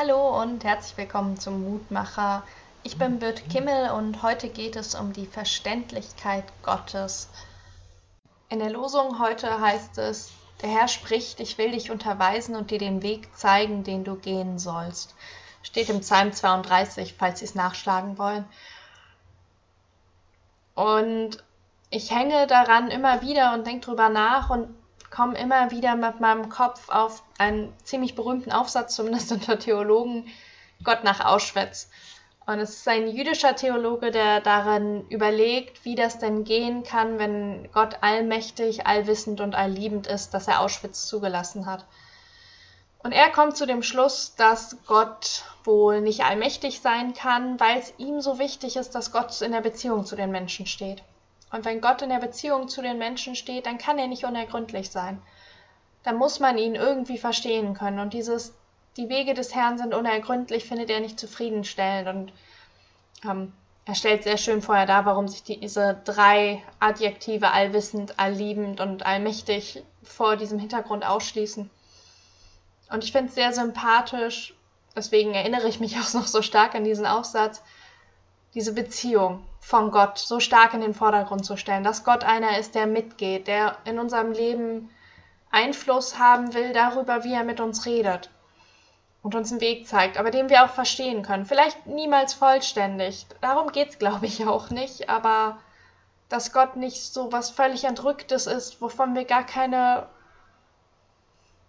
Hallo und herzlich willkommen zum Mutmacher. Ich bin Birte Kimmel und heute geht es um die Verständlichkeit Gottes. In der Losung heute heißt es, der Herr spricht, ich will dich unterweisen und dir den Weg zeigen, den du gehen sollst. Steht im Psalm 32, falls Sie es nachschlagen wollen. Und ich hänge daran immer wieder und denke drüber nach und komme immer wieder mit meinem Kopf auf einen ziemlich berühmten Aufsatz, zumindest unter Theologen, Gott nach Auschwitz. Und es ist ein jüdischer Theologe, der darin überlegt, wie das denn gehen kann, wenn Gott allmächtig, allwissend und allliebend ist, dass er Auschwitz zugelassen hat. Und er kommt zu dem Schluss, dass Gott wohl nicht allmächtig sein kann, weil es ihm so wichtig ist, dass Gott in der Beziehung zu den Menschen steht. Und wenn Gott in der Beziehung zu den Menschen steht, dann kann er nicht unergründlich sein. Dann muss man ihn irgendwie verstehen können. Und dieses, die Wege des Herrn sind unergründlich, findet er nicht zufriedenstellend. Und ähm, er stellt sehr schön vorher dar, warum sich diese drei Adjektive allwissend, allliebend und allmächtig vor diesem Hintergrund ausschließen. Und ich finde es sehr sympathisch, deswegen erinnere ich mich auch noch so stark an diesen Aufsatz, diese Beziehung von Gott so stark in den Vordergrund zu stellen, dass Gott einer ist, der mitgeht, der in unserem Leben Einfluss haben will darüber, wie er mit uns redet und uns einen Weg zeigt, aber den wir auch verstehen können. Vielleicht niemals vollständig. Darum geht es, glaube ich, auch nicht, aber dass Gott nicht so was völlig Entrücktes ist, wovon wir gar keine,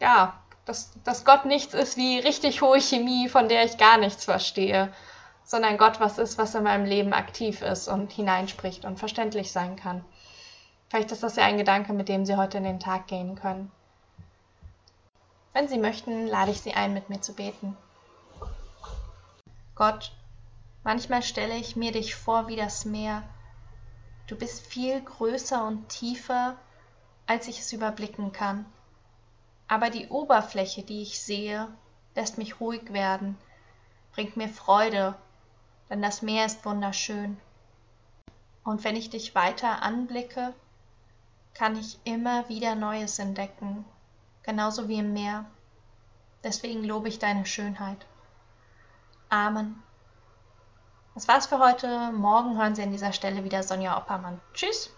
ja, dass, dass Gott nichts ist wie richtig hohe Chemie, von der ich gar nichts verstehe sondern Gott was ist, was in meinem Leben aktiv ist und hineinspricht und verständlich sein kann. Vielleicht ist das ja ein Gedanke, mit dem Sie heute in den Tag gehen können. Wenn Sie möchten, lade ich Sie ein, mit mir zu beten. Gott, manchmal stelle ich mir dich vor wie das Meer. Du bist viel größer und tiefer, als ich es überblicken kann. Aber die Oberfläche, die ich sehe, lässt mich ruhig werden, bringt mir Freude denn das Meer ist wunderschön. Und wenn ich dich weiter anblicke, kann ich immer wieder Neues entdecken, genauso wie im Meer. Deswegen lobe ich deine Schönheit. Amen. Das war's für heute. Morgen hören Sie an dieser Stelle wieder Sonja Oppermann. Tschüss.